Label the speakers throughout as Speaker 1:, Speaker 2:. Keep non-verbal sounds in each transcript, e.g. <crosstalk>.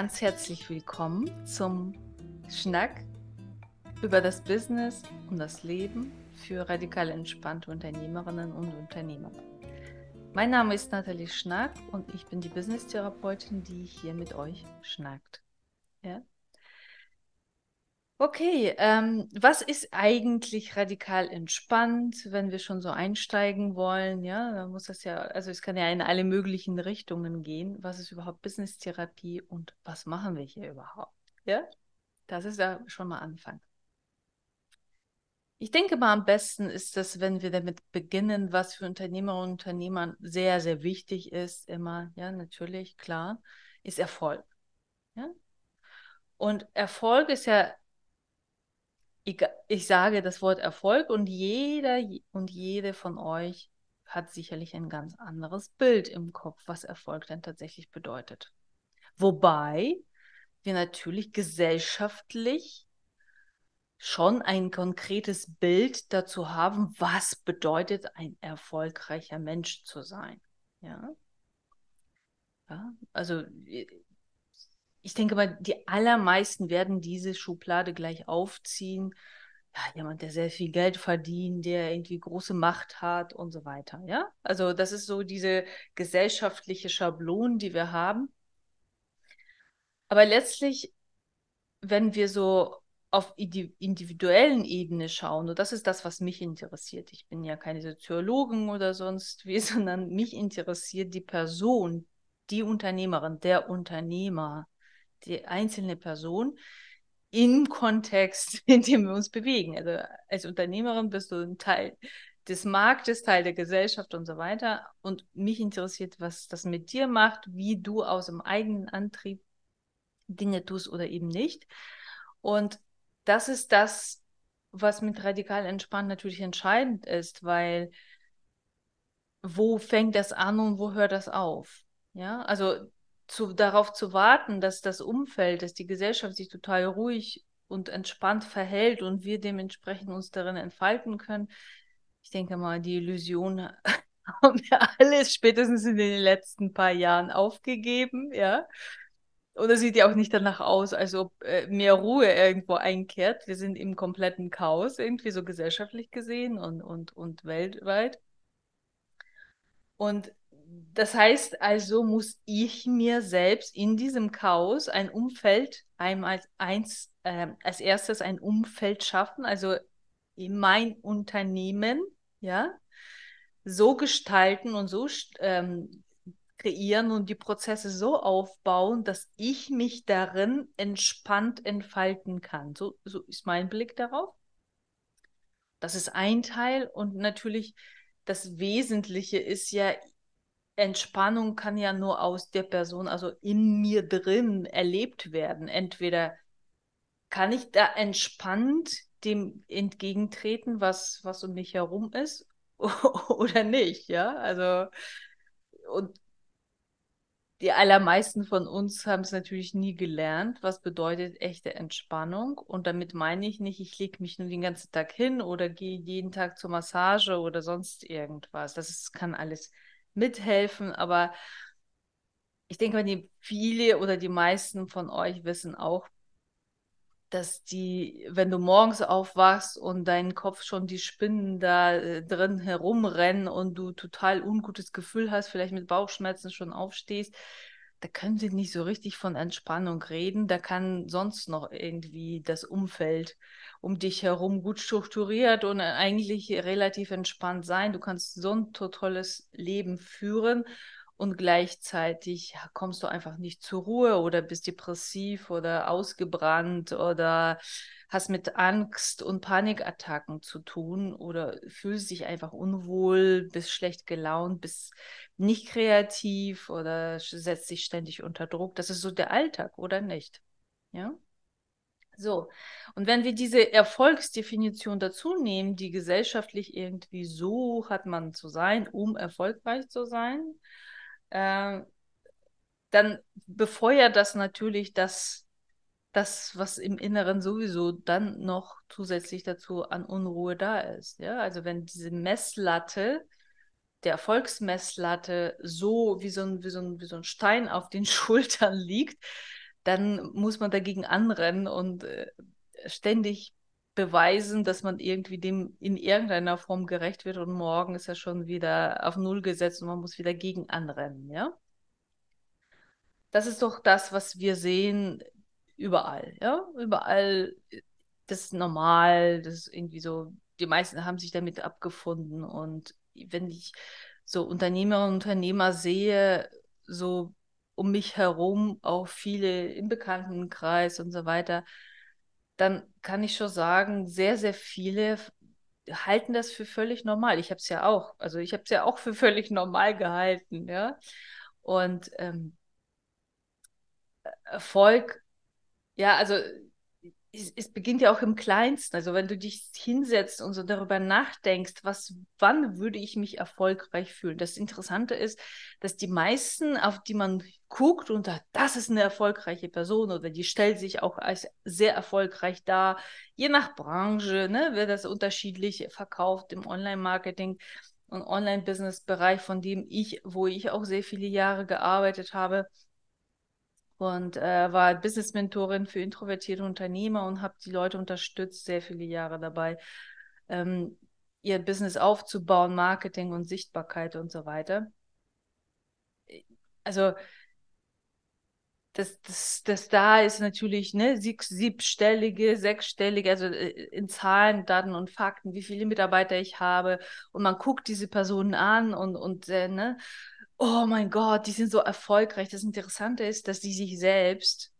Speaker 1: Ganz herzlich willkommen zum Schnack über das Business und das Leben für radikal entspannte Unternehmerinnen und Unternehmer. Mein Name ist Nathalie Schnack und ich bin die Business-Therapeutin, die hier mit euch schnackt. Ja? Okay, ähm, was ist eigentlich radikal entspannt, wenn wir schon so einsteigen wollen? Ja, dann muss das ja, also es kann ja in alle möglichen Richtungen gehen. Was ist überhaupt Business-Therapie und was machen wir hier überhaupt? Ja, das ist ja schon mal Anfang. Ich denke mal, am besten ist es, wenn wir damit beginnen, was für Unternehmer und Unternehmer sehr, sehr wichtig ist, immer, ja, natürlich, klar, ist Erfolg. Ja? Und Erfolg ist ja ich sage das Wort Erfolg und jeder und jede von euch hat sicherlich ein ganz anderes Bild im Kopf, was Erfolg denn tatsächlich bedeutet. Wobei wir natürlich gesellschaftlich schon ein konkretes Bild dazu haben, was bedeutet ein erfolgreicher Mensch zu sein. Ja, ja also ich denke mal, die allermeisten werden diese Schublade gleich aufziehen. Ja, jemand, der sehr viel Geld verdient, der irgendwie große Macht hat und so weiter. Ja, also das ist so diese gesellschaftliche Schablon, die wir haben. Aber letztlich, wenn wir so auf individuellen Ebene schauen, und das ist das, was mich interessiert. Ich bin ja keine Soziologin oder sonst wie, <laughs> sondern mich interessiert die Person, die Unternehmerin, der Unternehmer, die einzelne Person im Kontext, <laughs> in dem wir uns bewegen. Also als Unternehmerin bist du ein Teil des Marktes, Teil der Gesellschaft und so weiter. Und mich interessiert, was das mit dir macht, wie du aus dem eigenen Antrieb Dinge tust oder eben nicht. Und das ist das, was mit radikal entspannt natürlich entscheidend ist, weil wo fängt das an und wo hört das auf? Ja, also zu, darauf zu warten, dass das Umfeld, dass die Gesellschaft sich total ruhig und entspannt verhält und wir dementsprechend uns darin entfalten können. Ich denke mal, die Illusion <laughs> haben wir alles spätestens in den letzten paar Jahren aufgegeben, ja. Und es sieht ja auch nicht danach aus, als ob äh, mehr Ruhe irgendwo einkehrt. Wir sind im kompletten Chaos, irgendwie so gesellschaftlich gesehen und, und, und weltweit. Und das heißt also, muss ich mir selbst in diesem Chaos ein Umfeld, einmal eins, äh, als erstes ein Umfeld schaffen, also in mein Unternehmen, ja, so gestalten und so ähm, kreieren und die Prozesse so aufbauen, dass ich mich darin entspannt entfalten kann. So, so ist mein Blick darauf. Das ist ein Teil und natürlich das Wesentliche ist ja, Entspannung kann ja nur aus der Person, also in mir drin erlebt werden. Entweder kann ich da entspannt dem entgegentreten, was, was um mich herum ist, <laughs> oder nicht, ja? Also, und die allermeisten von uns haben es natürlich nie gelernt, was bedeutet echte Entspannung. Und damit meine ich nicht, ich lege mich nur den ganzen Tag hin oder gehe jeden Tag zur Massage oder sonst irgendwas. Das ist, kann alles mithelfen, aber ich denke die viele oder die meisten von euch wissen auch, dass die, wenn du morgens aufwachst und dein Kopf schon die Spinnen da äh, drin herumrennen und du total ungutes Gefühl hast, vielleicht mit Bauchschmerzen schon aufstehst, da können sie nicht so richtig von Entspannung reden. Da kann sonst noch irgendwie das Umfeld um dich herum gut strukturiert und eigentlich relativ entspannt sein. Du kannst so ein tolles Leben führen und gleichzeitig kommst du einfach nicht zur Ruhe oder bist depressiv oder ausgebrannt oder hast mit Angst und Panikattacken zu tun oder fühlst dich einfach unwohl, bist schlecht gelaunt, bist nicht kreativ oder setzt dich ständig unter Druck. Das ist so der Alltag, oder nicht? Ja? So, und wenn wir diese Erfolgsdefinition dazu nehmen, die gesellschaftlich irgendwie so hat man zu sein, um erfolgreich zu sein, äh, dann befeuert das natürlich das, das, was im Inneren sowieso dann noch zusätzlich dazu an Unruhe da ist. Ja? Also wenn diese Messlatte, der Erfolgsmesslatte so wie so ein, wie so ein, wie so ein Stein auf den <laughs> Schultern liegt, dann muss man dagegen anrennen und äh, ständig beweisen, dass man irgendwie dem in irgendeiner Form gerecht wird und morgen ist er schon wieder auf Null gesetzt und man muss wieder gegen anrennen, ja? Das ist doch das, was wir sehen überall, ja? Überall, das ist normal, das ist irgendwie so, die meisten haben sich damit abgefunden und wenn ich so Unternehmerinnen und Unternehmer sehe, so um mich herum, auch viele im Bekanntenkreis und so weiter, dann kann ich schon sagen, sehr, sehr viele halten das für völlig normal. Ich habe es ja auch, also ich habe es ja auch für völlig normal gehalten, ja. Und ähm, Erfolg, ja, also es, beginnt ja auch im Kleinsten. Also wenn du dich hinsetzt und so darüber nachdenkst, was, wann würde ich mich erfolgreich fühlen? Das Interessante ist, dass die meisten, auf die man guckt und sagt, das ist eine erfolgreiche Person oder die stellt sich auch als sehr erfolgreich dar, je nach Branche, ne, wird das unterschiedlich verkauft im Online-Marketing und Online-Business-Bereich, von dem ich, wo ich auch sehr viele Jahre gearbeitet habe und äh, war Business-Mentorin für introvertierte Unternehmer und habe die Leute unterstützt, sehr viele Jahre dabei, ähm, ihr Business aufzubauen, Marketing und Sichtbarkeit und so weiter. Also das, das, das da ist natürlich ne, sieb, siebstellige, sechsstellige, also äh, in Zahlen, Daten und Fakten, wie viele Mitarbeiter ich habe. Und man guckt diese Personen an und, und äh, ne, oh mein Gott, die sind so erfolgreich. Das Interessante ist, dass die sich selbst,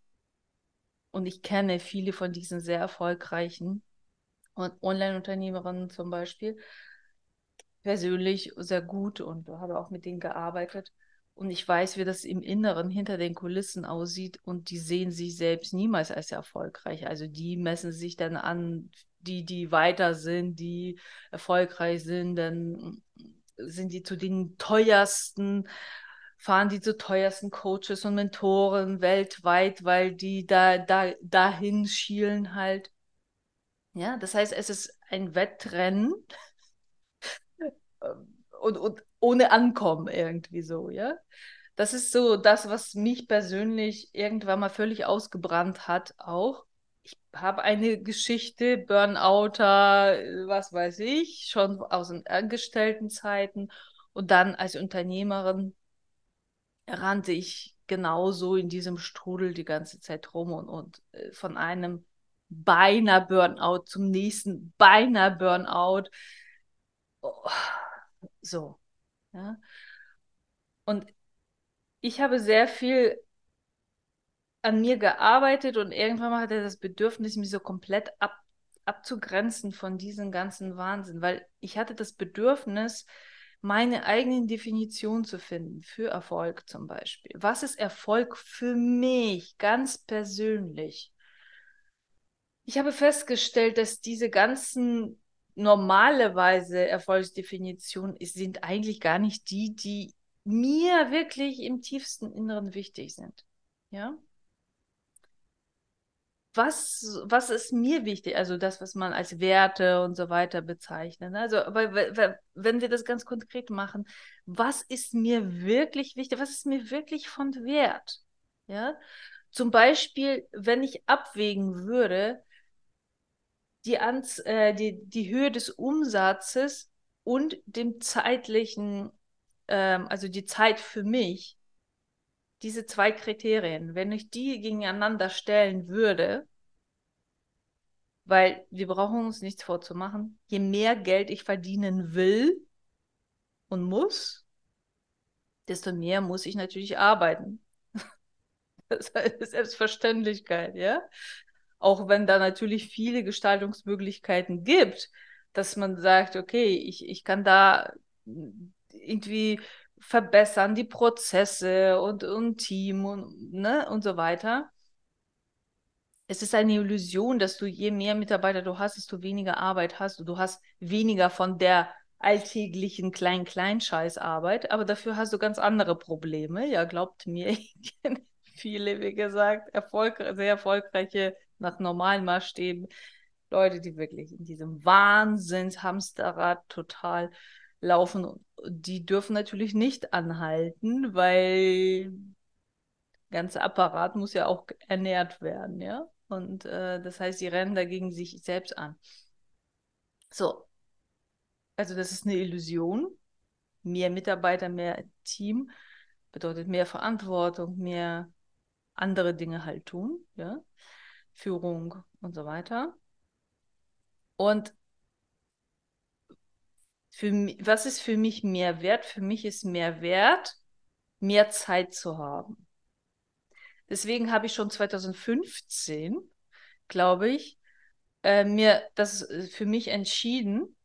Speaker 1: und ich kenne viele von diesen sehr erfolgreichen Online-Unternehmerinnen zum Beispiel, persönlich sehr gut und habe auch mit denen gearbeitet. Und ich weiß, wie das im Inneren hinter den Kulissen aussieht und die sehen sich selbst niemals als erfolgreich. Also die messen sich dann an, die, die weiter sind, die erfolgreich sind, dann sind die zu den teuersten, fahren die zu teuersten Coaches und Mentoren weltweit, weil die da, da dahin schielen halt. Ja, das heißt, es ist ein Wettrennen und, und ohne Ankommen irgendwie so, ja. Das ist so das, was mich persönlich irgendwann mal völlig ausgebrannt hat, auch ich habe eine Geschichte, Burnouter, was weiß ich, schon aus den Angestelltenzeiten. Und dann als Unternehmerin rannte ich genauso in diesem Strudel die ganze Zeit rum und, und äh, von einem beinahe Burnout zum nächsten beinahe Burnout. Oh, so. Ja. Und ich habe sehr viel an mir gearbeitet und irgendwann mal hatte er das Bedürfnis, mich so komplett ab, abzugrenzen von diesem ganzen Wahnsinn, weil ich hatte das Bedürfnis, meine eigenen Definition zu finden für Erfolg zum Beispiel. Was ist Erfolg für mich ganz persönlich? Ich habe festgestellt, dass diese ganzen normalerweise Erfolgsdefinitionen sind eigentlich gar nicht die, die mir wirklich im tiefsten Inneren wichtig sind. Ja? Was, was ist mir wichtig? Also das, was man als Werte und so weiter bezeichnet. Ne? Also, aber wenn wir das ganz konkret machen, was ist mir wirklich wichtig? Was ist mir wirklich von Wert? Ja, zum Beispiel, wenn ich abwägen würde, die, Anz äh, die, die Höhe des Umsatzes und dem zeitlichen, ähm, also die Zeit für mich, diese zwei Kriterien, wenn ich die gegeneinander stellen würde, weil wir brauchen uns nichts vorzumachen, je mehr Geld ich verdienen will und muss, desto mehr muss ich natürlich arbeiten. <laughs> Das ist Selbstverständlichkeit, ja. Auch wenn da natürlich viele Gestaltungsmöglichkeiten gibt, dass man sagt, okay, ich, ich kann da irgendwie verbessern, die Prozesse und, und Team und, ne, und so weiter. Es ist eine Illusion, dass du je mehr Mitarbeiter du hast, desto weniger Arbeit hast du hast weniger von der alltäglichen Klein-Klein-Scheiß-Arbeit, aber dafür hast du ganz andere Probleme. Ja, glaubt mir, ich <laughs> kenne viele, wie gesagt, Erfolg, sehr erfolgreiche, nach normalen Maßstäben, Leute, die wirklich in diesem Wahnsinns-Hamsterrad total laufen die dürfen natürlich nicht anhalten, weil ganze Apparat muss ja auch ernährt werden, ja. Und äh, das heißt, sie rennen dagegen sich selbst an. So. Also das ist eine Illusion. Mehr Mitarbeiter, mehr Team bedeutet mehr Verantwortung, mehr andere Dinge halt tun, ja. Führung und so weiter. Und für was ist für mich mehr wert? Für mich ist mehr wert, mehr Zeit zu haben. Deswegen habe ich schon 2015, glaube ich, äh, mir das äh, für mich entschieden,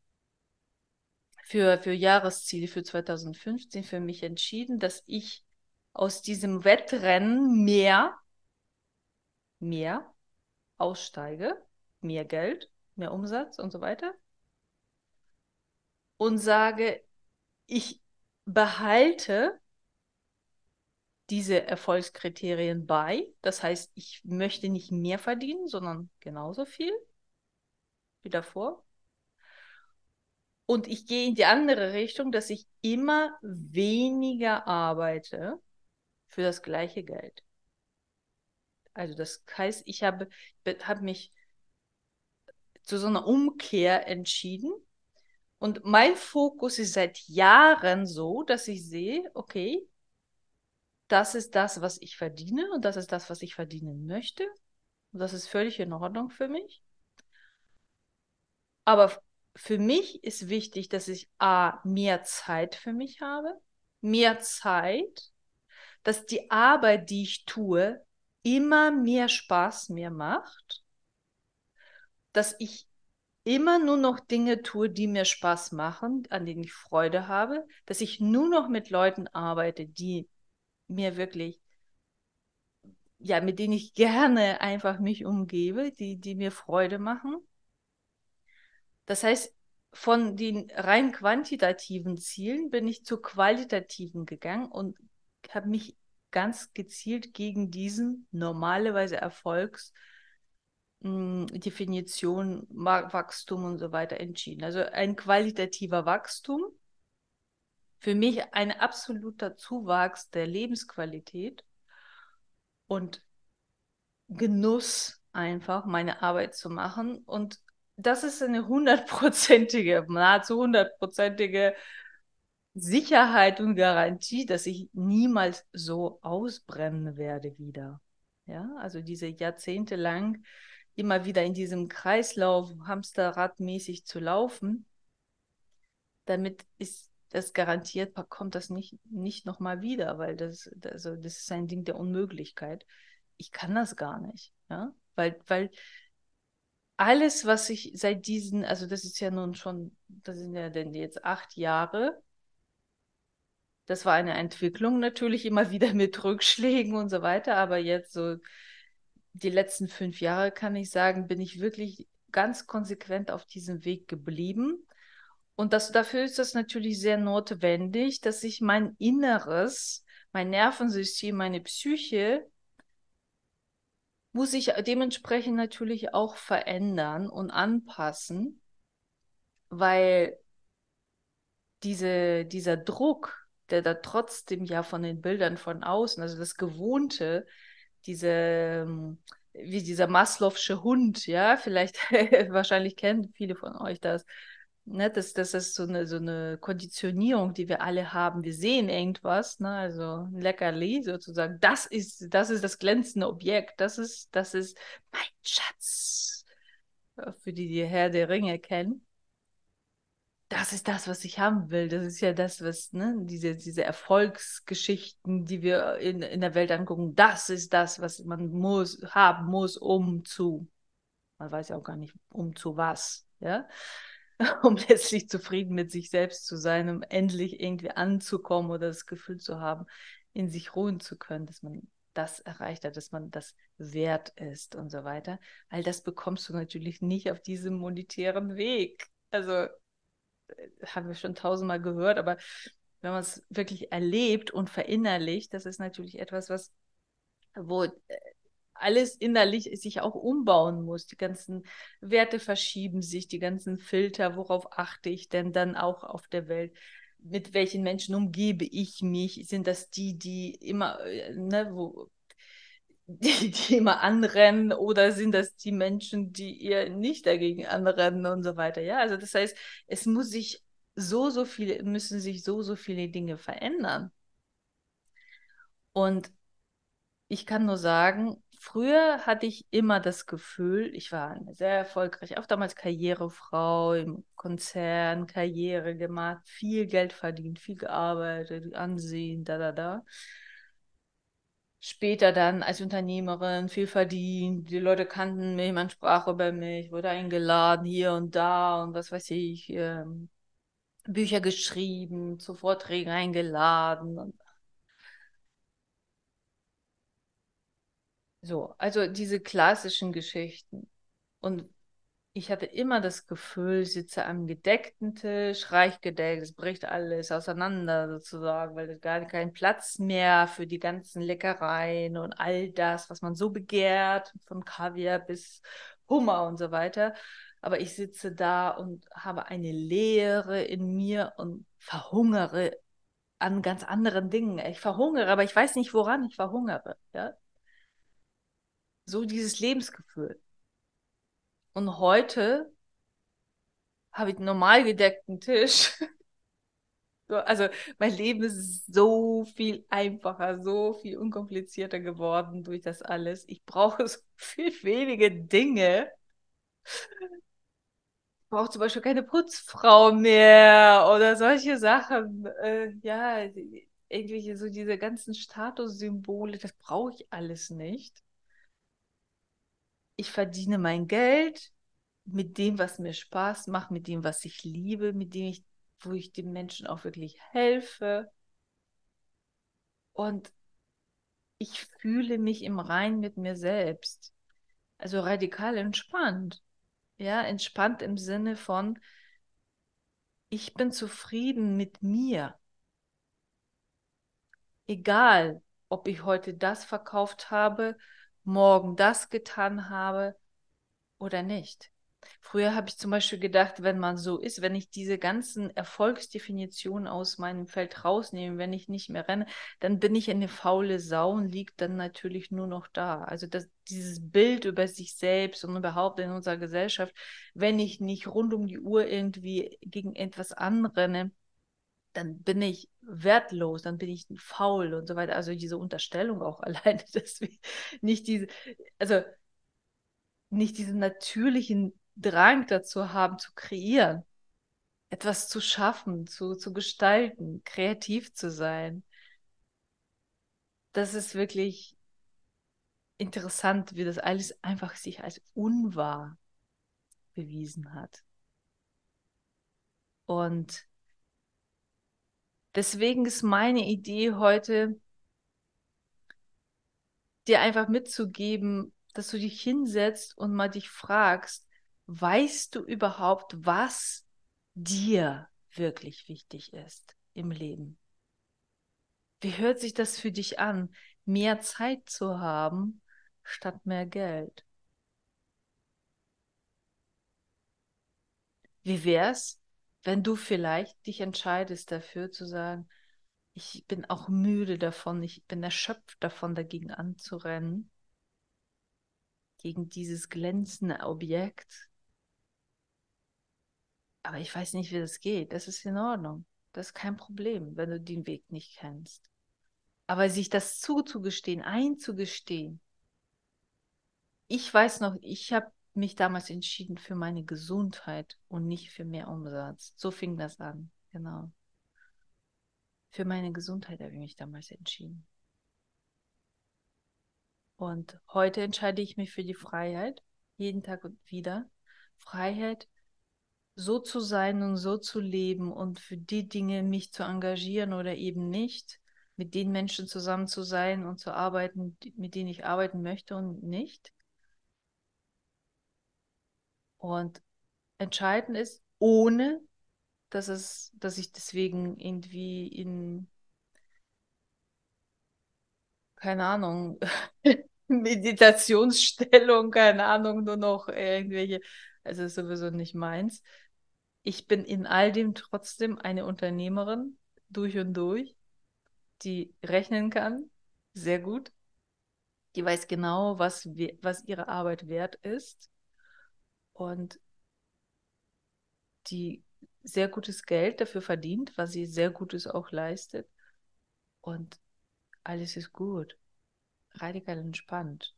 Speaker 1: für, für Jahresziele für 2015 für mich entschieden, dass ich aus diesem Wettrennen mehr, mehr aussteige, mehr Geld, mehr Umsatz und so weiter. Und sage, ich behalte diese Erfolgskriterien bei. Das heißt, ich möchte nicht mehr verdienen, sondern genauso viel wie davor. Und ich gehe in die andere Richtung, dass ich immer weniger arbeite für das gleiche Geld. Also das heißt, ich habe, habe mich zu so einer Umkehr entschieden. Und mein Fokus ist seit Jahren so, dass ich sehe, okay, das ist das, was ich verdiene und das ist das, was ich verdienen möchte. Und das ist völlig in Ordnung für mich. Aber für mich ist wichtig, dass ich A, mehr Zeit für mich habe, mehr Zeit, dass die Arbeit, die ich tue, immer mehr Spaß mir macht, dass ich immer nur noch Dinge tue, die mir Spaß machen, an denen ich Freude habe, dass ich nur noch mit Leuten arbeite, die mir wirklich, ja, mit denen ich gerne einfach mich umgebe, die, die mir Freude machen. Das heißt, von den rein quantitativen Zielen bin ich zu qualitativen gegangen und habe mich ganz gezielt gegen diesen normalerweise Erfolgsdefinition, hm, Wachstum und so weiter entschieden. Also ein qualitativer Wachstum für mich ein absoluter Zuwachs der Lebensqualität und Genuss einfach, meine Arbeit zu machen. Und das ist eine hundertprozentige, <laughs> nahezu hundertprozentige Sicherheit und Garantie, dass ich niemals so ausbrennen werde wieder. Ja, also diese Jahrzehnte lang immer wieder in diesem Kreislauf Hamsterradmäßig zu laufen, damit ist das garantiert kommt das nicht, nicht nochmal wieder, weil das, also das ist ein Ding der Unmöglichkeit. Ich kann das gar nicht, ja, weil, weil alles, was ich seit diesen, also das ist ja nun schon, das sind ja denn jetzt acht Jahre, das war eine Entwicklung natürlich immer <laughs> wieder mit Rückschlägen und so weiter, aber jetzt so die letzten fünf Jahre kann ich sagen, bin ich wirklich ganz konsequent auf diesem Weg geblieben. Und das, dafür ist es natürlich sehr notwendig, dass ich mein Inneres, mein Nervensystem, meine Psyche, muss ich dementsprechend natürlich auch verändern und anpassen, weil diese, dieser Druck, der da trotzdem ja von den Bildern von außen, also das Gewohnte, diese, wie dieser Maslow'sche Hund, ja, vielleicht, <laughs> wahrscheinlich kennen viele von euch das, Ne, das, das ist so eine, so eine Konditionierung, die wir alle haben. Wir sehen irgendwas, ne, also ein Leckerli sozusagen. Das ist, das ist das glänzende Objekt. Das ist, das ist mein Schatz. Für die, die Herr der Ringe kennen. Das ist das, was ich haben will. Das ist ja das, was, ne, diese, diese Erfolgsgeschichten, die wir in, in der Welt angucken. Das ist das, was man muss, haben muss, um zu. Man weiß ja auch gar nicht, um zu was. Ja. <laughs> um letztlich zufrieden mit sich selbst zu sein, um endlich irgendwie anzukommen oder das Gefühl zu haben, in sich ruhen zu können, dass man das erreicht hat, dass man das wert ist und so weiter. All das bekommst du natürlich nicht auf diesem monetären Weg. Also haben wir schon tausendmal gehört, aber wenn man es wirklich erlebt und verinnerlicht, das ist natürlich etwas, was wo äh, alles innerlich sich auch umbauen muss. Die ganzen Werte verschieben sich, die ganzen Filter, worauf achte ich denn dann auch auf der Welt? Mit welchen Menschen umgebe ich mich? Sind das die, die immer, äh, ne, wo, die, die immer anrennen oder sind das die Menschen, die eher nicht dagegen anrennen und so weiter. Ja, also das heißt, es muss sich so, so viele, müssen sich so, so viele Dinge verändern. Und ich kann nur sagen, früher hatte ich immer das Gefühl, ich war sehr erfolgreiche, auch damals Karrierefrau im Konzern, Karriere gemacht, viel Geld verdient, viel gearbeitet, Ansehen, da, da, da später dann als Unternehmerin viel verdient. Die Leute kannten mich, man sprach über mich, wurde eingeladen hier und da und was weiß ich, ähm, Bücher geschrieben, zu Vorträgen eingeladen. So, also diese klassischen Geschichten. Und ich hatte immer das Gefühl, ich sitze am gedeckten Tisch, reich gedeckt, es bricht alles auseinander sozusagen, weil es gar keinen Platz mehr für die ganzen Leckereien und all das, was man so begehrt, von Kaviar bis Hummer und so weiter. Aber ich sitze da und habe eine Leere in mir und verhungere an ganz anderen Dingen. Ich verhungere, aber ich weiß nicht, woran ich verhungere. Ja? So dieses Lebensgefühl. Und heute habe ich einen normal gedeckten Tisch. <laughs> also mein Leben ist so viel einfacher, so viel unkomplizierter geworden durch das alles. Ich brauche so viel wenige Dinge. Ich brauche zum Beispiel keine Putzfrau mehr oder solche Sachen. Äh, ja, irgendwelche so diese ganzen Statussymbole, das brauche ich alles nicht ich verdiene mein Geld mit dem, was mir Spaß macht, mit dem, was ich liebe, mit dem ich, wo ich den Menschen auch wirklich helfe. Und ich fühle mich im Rein mit mir selbst. Also radikal entspannt. Ja, entspannt im Sinne von, ich bin zufrieden mit mir. Egal, ob ich heute das verkauft habe morgen das getan habe oder nicht. Früher habe ich zum Beispiel gedacht, wenn man so ist, wenn ich diese ganzen Erfolgsdefinitionen aus meinem Feld rausnehme, wenn ich nicht mehr renne, dann bin ich eine faule Sau und liegt dann natürlich nur noch da. Also das, dieses Bild über sich selbst und überhaupt in unserer Gesellschaft, wenn ich nicht rund um die Uhr irgendwie gegen etwas anrenne, dann bin ich wertlos, dann bin ich faul und so weiter. Also diese Unterstellung auch <laughs> alleine, dass wir nicht diese, also nicht diesen natürlichen Drang dazu haben, zu kreieren, etwas zu schaffen, zu, zu gestalten, kreativ zu sein. Das ist wirklich interessant, wie das alles einfach sich als unwahr bewiesen hat. Und Deswegen ist meine Idee heute, dir einfach mitzugeben, dass du dich hinsetzt und mal dich fragst, weißt du überhaupt, was dir wirklich wichtig ist im Leben? Wie hört sich das für dich an, mehr Zeit zu haben statt mehr Geld? Wie wär's, wenn du vielleicht dich entscheidest dafür zu sagen, ich bin auch müde davon, ich bin erschöpft davon, dagegen anzurennen, gegen dieses glänzende Objekt. Aber ich weiß nicht, wie das geht. Das ist in Ordnung. Das ist kein Problem, wenn du den Weg nicht kennst. Aber sich das zuzugestehen, einzugestehen. Ich weiß noch, ich habe mich damals entschieden für meine Gesundheit und nicht für mehr Umsatz. So fing das an, genau. Für meine Gesundheit habe ich mich damals entschieden. Und heute entscheide ich mich für die Freiheit, jeden Tag und wieder. Freiheit, so zu sein und so zu leben und für die Dinge mich zu engagieren oder eben nicht, mit den Menschen zusammen zu sein und zu arbeiten, mit denen ich arbeiten möchte und nicht. Und entscheidend ist, ohne dass es, dass ich deswegen irgendwie in, keine Ahnung, <laughs> Meditationsstellung, keine Ahnung, nur noch irgendwelche, also ist sowieso nicht meins. Ich bin in all dem trotzdem eine Unternehmerin, durch und durch, die rechnen kann, sehr gut, Die weiß genau, was, was ihre Arbeit wert ist. Und die sehr gutes Geld dafür verdient, was sie sehr Gutes auch leistet. Und alles ist gut. Radikal entspannt.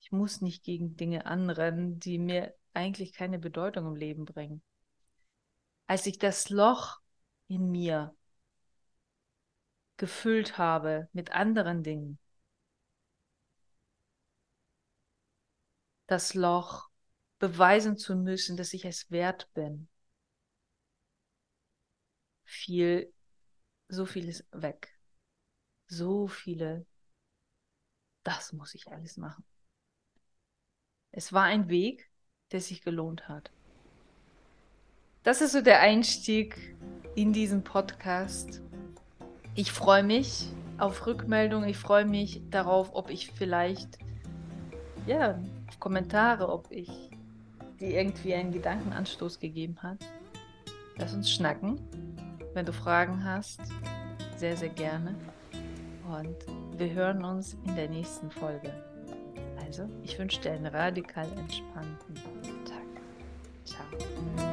Speaker 1: Ich muss nicht gegen Dinge anrennen, die mir eigentlich keine Bedeutung im Leben bringen. Als ich das Loch in mir gefüllt habe mit anderen Dingen, das Loch beweisen zu müssen, dass ich es wert bin, viel, so vieles weg. So viele, das muss ich alles machen. Es war ein Weg, der sich gelohnt hat. Das ist so der Einstieg in diesen Podcast. Ich freue mich auf Rückmeldungen. Ich freue mich darauf, ob ich vielleicht, ja, auf Kommentare, ob ich dir irgendwie einen Gedankenanstoß gegeben hat. Lass uns schnacken. Wenn du Fragen hast, sehr, sehr gerne. Und wir hören uns in der nächsten Folge. Also, ich wünsche dir einen radikal entspannten Tag. Ciao.